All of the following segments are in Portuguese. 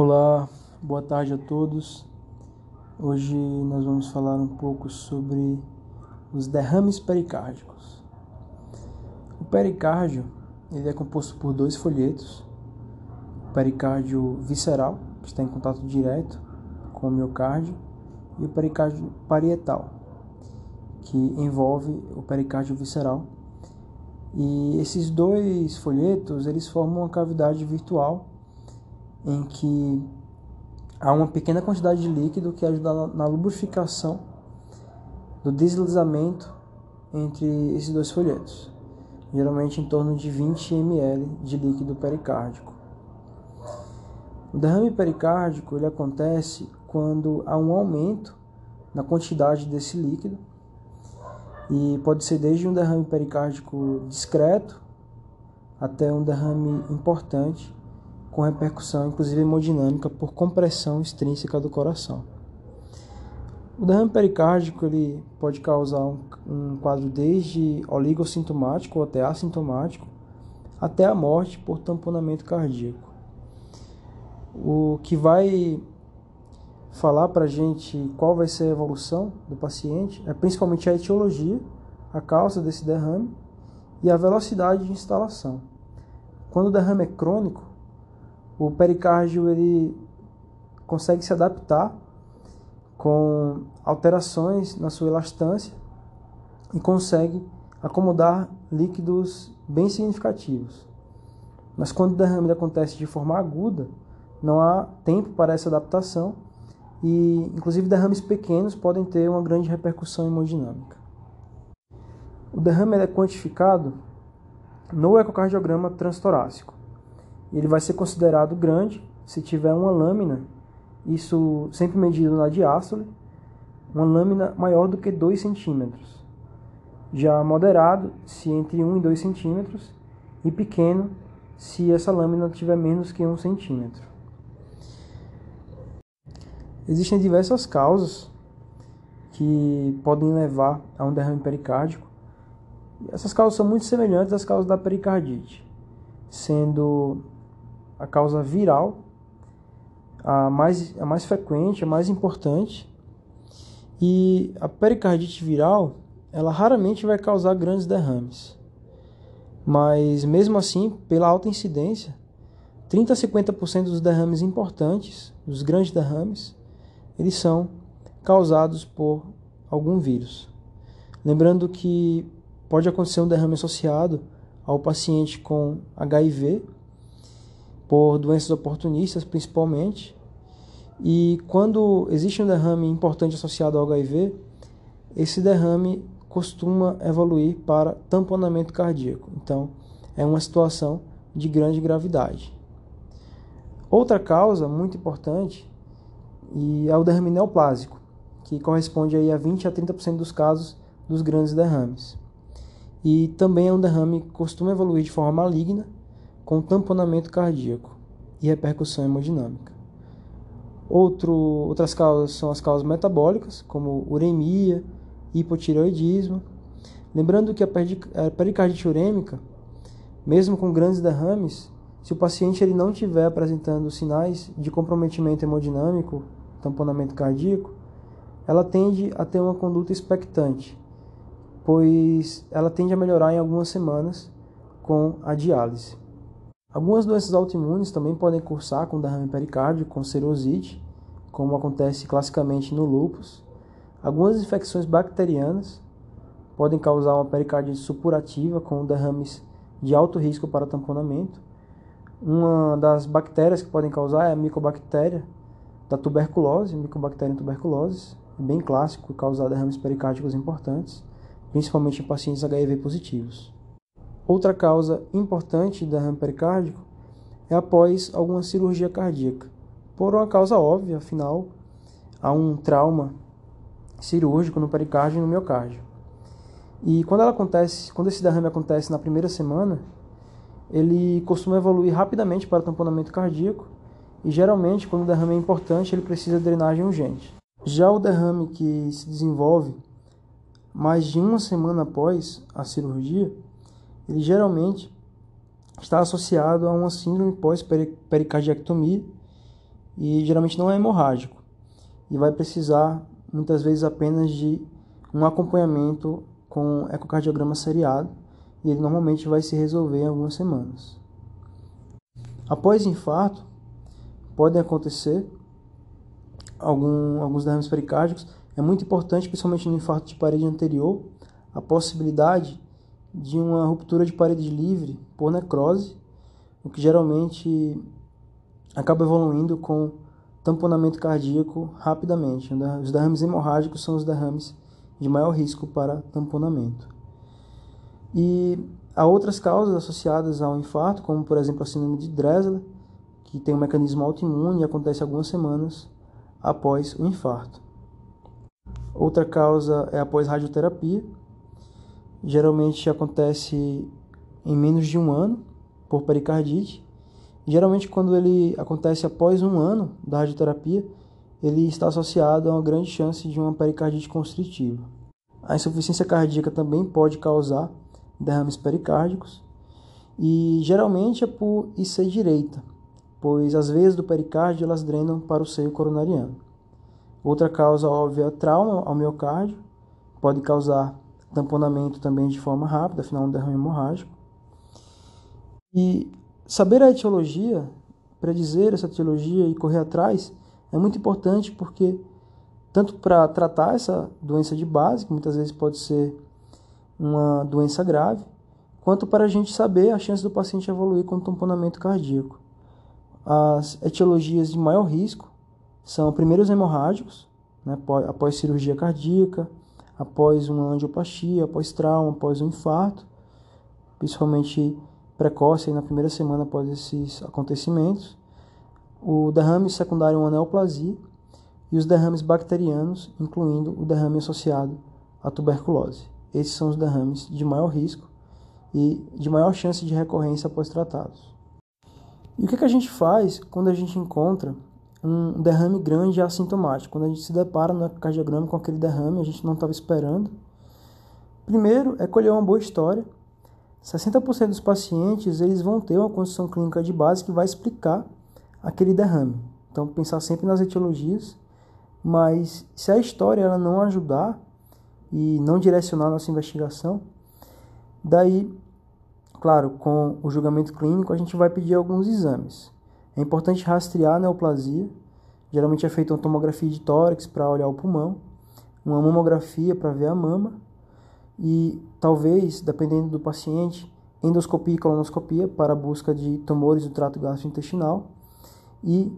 Olá, boa tarde a todos. Hoje nós vamos falar um pouco sobre os derrames pericárdicos. O pericárdio ele é composto por dois folhetos: o pericárdio visceral, que está em contato direto com o miocárdio, e o pericárdio parietal, que envolve o pericárdio visceral. E esses dois folhetos eles formam uma cavidade virtual em que há uma pequena quantidade de líquido que ajuda na lubrificação do deslizamento entre esses dois folhetos, geralmente em torno de 20 ml de líquido pericárdico. O derrame pericárdico ele acontece quando há um aumento na quantidade desse líquido e pode ser desde um derrame pericárdico discreto até um derrame importante com repercussão inclusive hemodinâmica por compressão extrínseca do coração. O derrame pericárdico ele pode causar um, um quadro desde oligossintomático ou até assintomático, até a morte por tamponamento cardíaco. O que vai falar para a gente qual vai ser a evolução do paciente é principalmente a etiologia, a causa desse derrame e a velocidade de instalação. Quando o derrame é crônico, o pericárdio ele consegue se adaptar com alterações na sua elastância e consegue acomodar líquidos bem significativos. Mas quando o derrame acontece de forma aguda, não há tempo para essa adaptação e, inclusive, derrames pequenos podem ter uma grande repercussão hemodinâmica. O derrame é quantificado no ecocardiograma transtorácico ele vai ser considerado grande se tiver uma lâmina, isso sempre medido na diástole, uma lâmina maior do que 2 centímetros. Já moderado, se entre 1 e 2 centímetros, e pequeno, se essa lâmina tiver menos que 1 centímetro. Existem diversas causas que podem levar a um derrame pericárdico. Essas causas são muito semelhantes às causas da pericardite, sendo a causa viral, a mais, a mais frequente, a mais importante. E a pericardite viral, ela raramente vai causar grandes derrames. Mas mesmo assim, pela alta incidência, 30 a 50% dos derrames importantes, dos grandes derrames, eles são causados por algum vírus. Lembrando que pode acontecer um derrame associado ao paciente com HIV por doenças oportunistas principalmente. E quando existe um derrame importante associado ao HIV, esse derrame costuma evoluir para tamponamento cardíaco. Então, é uma situação de grande gravidade. Outra causa muito importante é o derrame neoplásico, que corresponde aí a 20 a 30% dos casos dos grandes derrames. E também é um derrame que costuma evoluir de forma maligna com tamponamento cardíaco e repercussão hemodinâmica. Outro, outras causas são as causas metabólicas, como uremia, hipotireoidismo. Lembrando que a pericardite urêmica, mesmo com grandes derrames, se o paciente ele não estiver apresentando sinais de comprometimento hemodinâmico, tamponamento cardíaco, ela tende a ter uma conduta expectante, pois ela tende a melhorar em algumas semanas com a diálise. Algumas doenças autoimunes também podem cursar com derrame pericárdico, com serosite, como acontece classicamente no lúpus. Algumas infecções bacterianas podem causar uma pericardite supurativa com derrames de alto risco para tamponamento. Uma das bactérias que podem causar é a micobactéria da tuberculose, Mycobacterium tuberculosis, é bem clássico causar derrames pericárdicos importantes, principalmente em pacientes HIV positivos. Outra causa importante de derrame pericárdico é após alguma cirurgia cardíaca. Por uma causa óbvia, afinal, há um trauma cirúrgico no pericárdio e no miocárdio. E quando ela acontece, quando esse derrame acontece na primeira semana, ele costuma evoluir rapidamente para tamponamento cardíaco e geralmente quando o derrame é importante, ele precisa de drenagem urgente. Já o derrame que se desenvolve mais de uma semana após a cirurgia, ele geralmente está associado a uma síndrome pós-pericardiectomia e geralmente não é hemorrágico e vai precisar muitas vezes apenas de um acompanhamento com ecocardiograma seriado e ele normalmente vai se resolver em algumas semanas. Após infarto, podem acontecer algum, alguns derrames pericárdicos. É muito importante, principalmente no infarto de parede anterior, a possibilidade de uma ruptura de parede livre por necrose, o que geralmente acaba evoluindo com tamponamento cardíaco rapidamente. Os derrames hemorrágicos são os derrames de maior risco para tamponamento. E há outras causas associadas ao infarto, como por exemplo a síndrome de Dressler, que tem um mecanismo autoimune e acontece algumas semanas após o infarto. Outra causa é após radioterapia. Geralmente acontece em menos de um ano por pericardite. Geralmente, quando ele acontece após um ano da radioterapia, ele está associado a uma grande chance de uma pericardite constritiva. A insuficiência cardíaca também pode causar derrames pericárdicos e geralmente é por IC direita, pois as veias do pericárdio elas drenam para o seio coronariano. Outra causa óbvia é trauma ao miocárdio, pode causar tamponamento também de forma rápida, afinal um derrame hemorrágico. E saber a etiologia, predizer essa etiologia e correr atrás é muito importante porque tanto para tratar essa doença de base, que muitas vezes pode ser uma doença grave, quanto para a gente saber a chance do paciente evoluir com tamponamento cardíaco. As etiologias de maior risco são primeiros hemorrágicos, né, após cirurgia cardíaca, após uma angioplastia, após trauma, após um infarto, principalmente precoce na primeira semana após esses acontecimentos, o derrame secundário uma neoplasia e os derrames bacterianos, incluindo o derrame associado à tuberculose. Esses são os derrames de maior risco e de maior chance de recorrência após tratados. E o que, que a gente faz quando a gente encontra um derrame grande e assintomático? Quando a gente se depara no cardiograma com aquele derrame, a gente não estava esperando. Primeiro é colher uma boa história. 60% dos pacientes eles vão ter uma condição clínica de base que vai explicar aquele derrame. Então, pensar sempre nas etiologias, mas se a história ela não ajudar e não direcionar a nossa investigação, daí Claro, com o julgamento clínico, a gente vai pedir alguns exames. É importante rastrear a neoplasia. Geralmente é feita uma tomografia de tórax para olhar o pulmão, uma mamografia para ver a mama e talvez, dependendo do paciente, endoscopia e colonoscopia para a busca de tumores do trato gastrointestinal e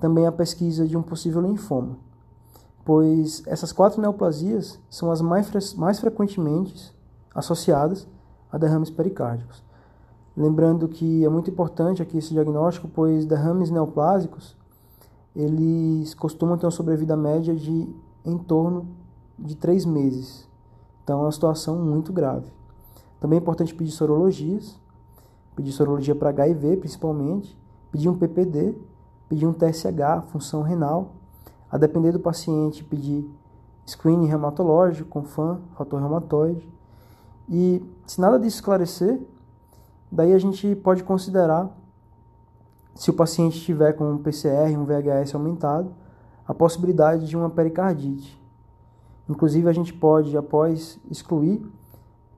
também a pesquisa de um possível linfoma, pois essas quatro neoplasias são as mais, mais frequentemente associadas a derrames pericárdicos. Lembrando que é muito importante aqui esse diagnóstico, pois derrames neoplásicos, eles costumam ter uma sobrevida média de em torno de três meses. Então é uma situação muito grave. Também é importante pedir sorologias, pedir sorologia para HIV principalmente, pedir um PPD, pedir um TSH, função renal, a depender do paciente, pedir screening reumatológico com FAM, fator reumatoide, e se nada disso esclarecer, daí a gente pode considerar, se o paciente tiver com um PCR, um VHS aumentado, a possibilidade de uma pericardite. Inclusive, a gente pode, após excluir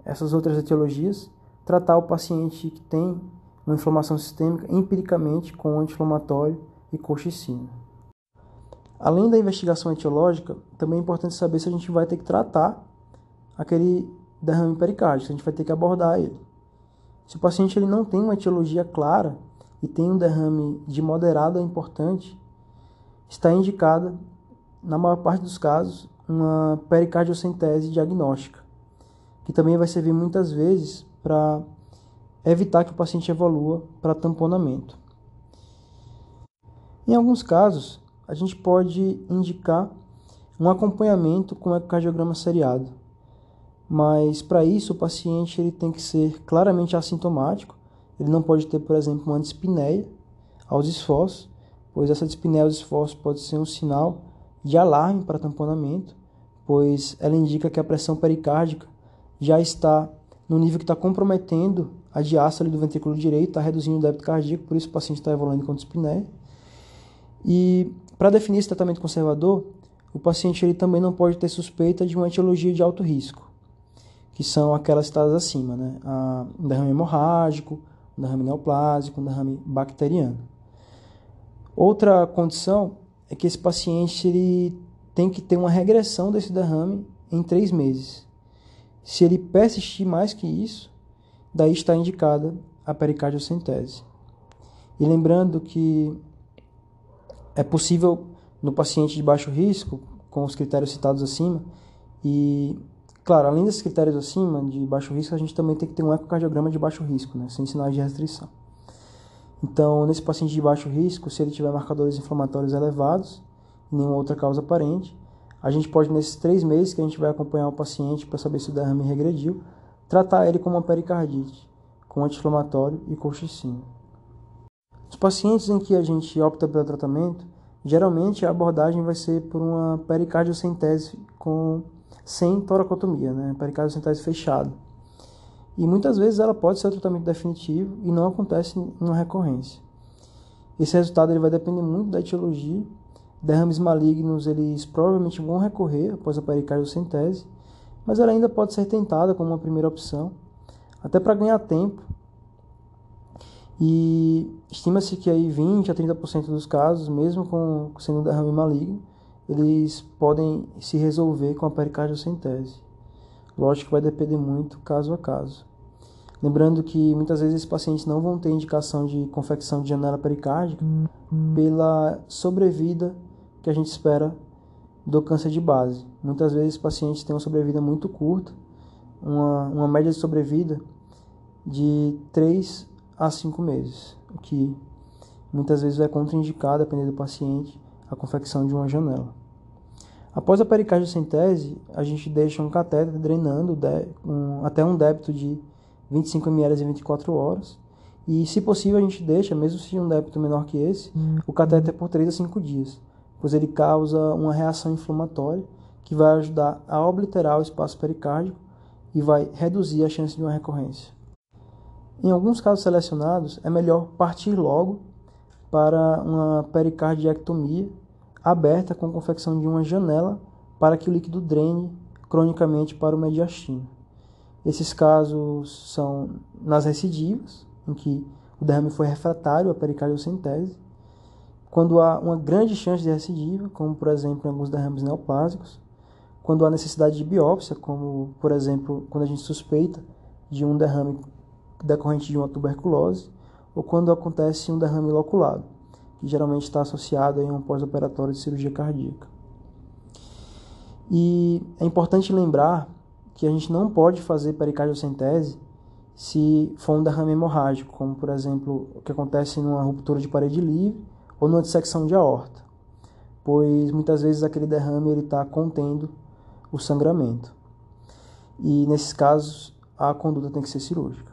essas outras etiologias, tratar o paciente que tem uma inflamação sistêmica empiricamente com anti-inflamatório e colchicina. Além da investigação etiológica, também é importante saber se a gente vai ter que tratar aquele derrame pericárdico, a gente vai ter que abordar ele. Se o paciente ele não tem uma etiologia clara e tem um derrame de moderado a importante, está indicada, na maior parte dos casos, uma pericardiocentese diagnóstica, que também vai servir muitas vezes para evitar que o paciente evolua para tamponamento. Em alguns casos, a gente pode indicar um acompanhamento com ecocardiograma seriado. Mas para isso o paciente ele tem que ser claramente assintomático, ele não pode ter, por exemplo, uma dispneia aos esforços, pois essa dispneia aos esforços pode ser um sinal de alarme para tamponamento, pois ela indica que a pressão pericárdica já está no nível que está comprometendo a diástole do ventrículo direito, está reduzindo o débito cardíaco, por isso o paciente está evoluindo com dispneia. E para definir esse tratamento conservador, o paciente ele também não pode ter suspeita de uma etiologia de alto risco, que são aquelas citadas acima, né? A, um derrame hemorrágico, um derrame neoplásico, um derrame bacteriano. Outra condição é que esse paciente ele tem que ter uma regressão desse derrame em três meses. Se ele persistir mais que isso, daí está indicada a pericardiocentese. E lembrando que é possível no paciente de baixo risco, com os critérios citados acima, e, claro, além desses critérios acima, de baixo risco, a gente também tem que ter um ecocardiograma de baixo risco, né, sem sinais de restrição. Então, nesse paciente de baixo risco, se ele tiver marcadores inflamatórios elevados, nenhuma outra causa aparente, a gente pode, nesses três meses que a gente vai acompanhar o paciente para saber se o derrame regrediu, tratar ele como uma pericardite, com anti-inflamatório e colchicina. Os pacientes em que a gente opta pelo tratamento, geralmente a abordagem vai ser por uma pericardiocentese com sem toracotomia, né? pericardiocentese fechada. E muitas vezes ela pode ser o tratamento definitivo e não acontece uma recorrência. Esse resultado ele vai depender muito da etiologia. Derrames malignos eles provavelmente vão recorrer após a pericardiocentese, mas ela ainda pode ser tentada como uma primeira opção, até para ganhar tempo e estima-se que aí 20 a 30% dos casos, mesmo com sendo derrame maligno, eles podem se resolver com a pericardiocentese. Lógico que vai depender muito caso a caso. Lembrando que muitas vezes esses pacientes não vão ter indicação de confecção de janela pericárdica pela sobrevida que a gente espera do câncer de base. Muitas vezes os pacientes têm uma sobrevida muito curta, uma, uma média de sobrevida de 3 a 5 meses, o que muitas vezes é contraindicado, dependendo do paciente, a confecção de uma janela. Após a pericardiocentese, a gente deixa um catéter drenando um, até um débito de 25 ml em 24 horas. E, se possível, a gente deixa, mesmo se um débito menor que esse, o catéter por 3 a 5 dias, pois ele causa uma reação inflamatória que vai ajudar a obliterar o espaço pericárdico e vai reduzir a chance de uma recorrência. Em alguns casos selecionados, é melhor partir logo para uma pericardiectomia aberta com confecção de uma janela para que o líquido drene cronicamente para o mediastino. Esses casos são nas recidivas, em que o derrame foi refratário à pericardiocentese, quando há uma grande chance de recidiva, como por exemplo em alguns derrames neoplásicos, quando há necessidade de biópsia, como por exemplo quando a gente suspeita de um derrame decorrente de uma tuberculose ou quando acontece um derrame loculado, que geralmente está associado a um pós-operatório de cirurgia cardíaca. E é importante lembrar que a gente não pode fazer pericardiocentese se for um derrame hemorrágico, como por exemplo o que acontece numa ruptura de parede livre ou numa dissecção de aorta, pois muitas vezes aquele derrame ele está contendo o sangramento. E nesses casos a conduta tem que ser cirúrgica.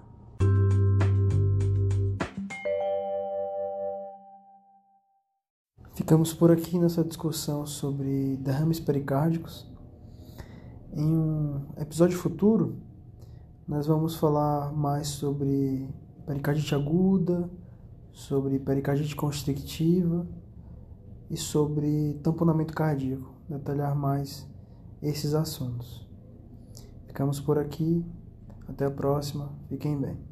Ficamos por aqui nessa discussão sobre derrames pericárdicos. Em um episódio futuro, nós vamos falar mais sobre pericardite aguda, sobre pericardite constrictiva e sobre tamponamento cardíaco, detalhar mais esses assuntos. Ficamos por aqui, até a próxima, fiquem bem.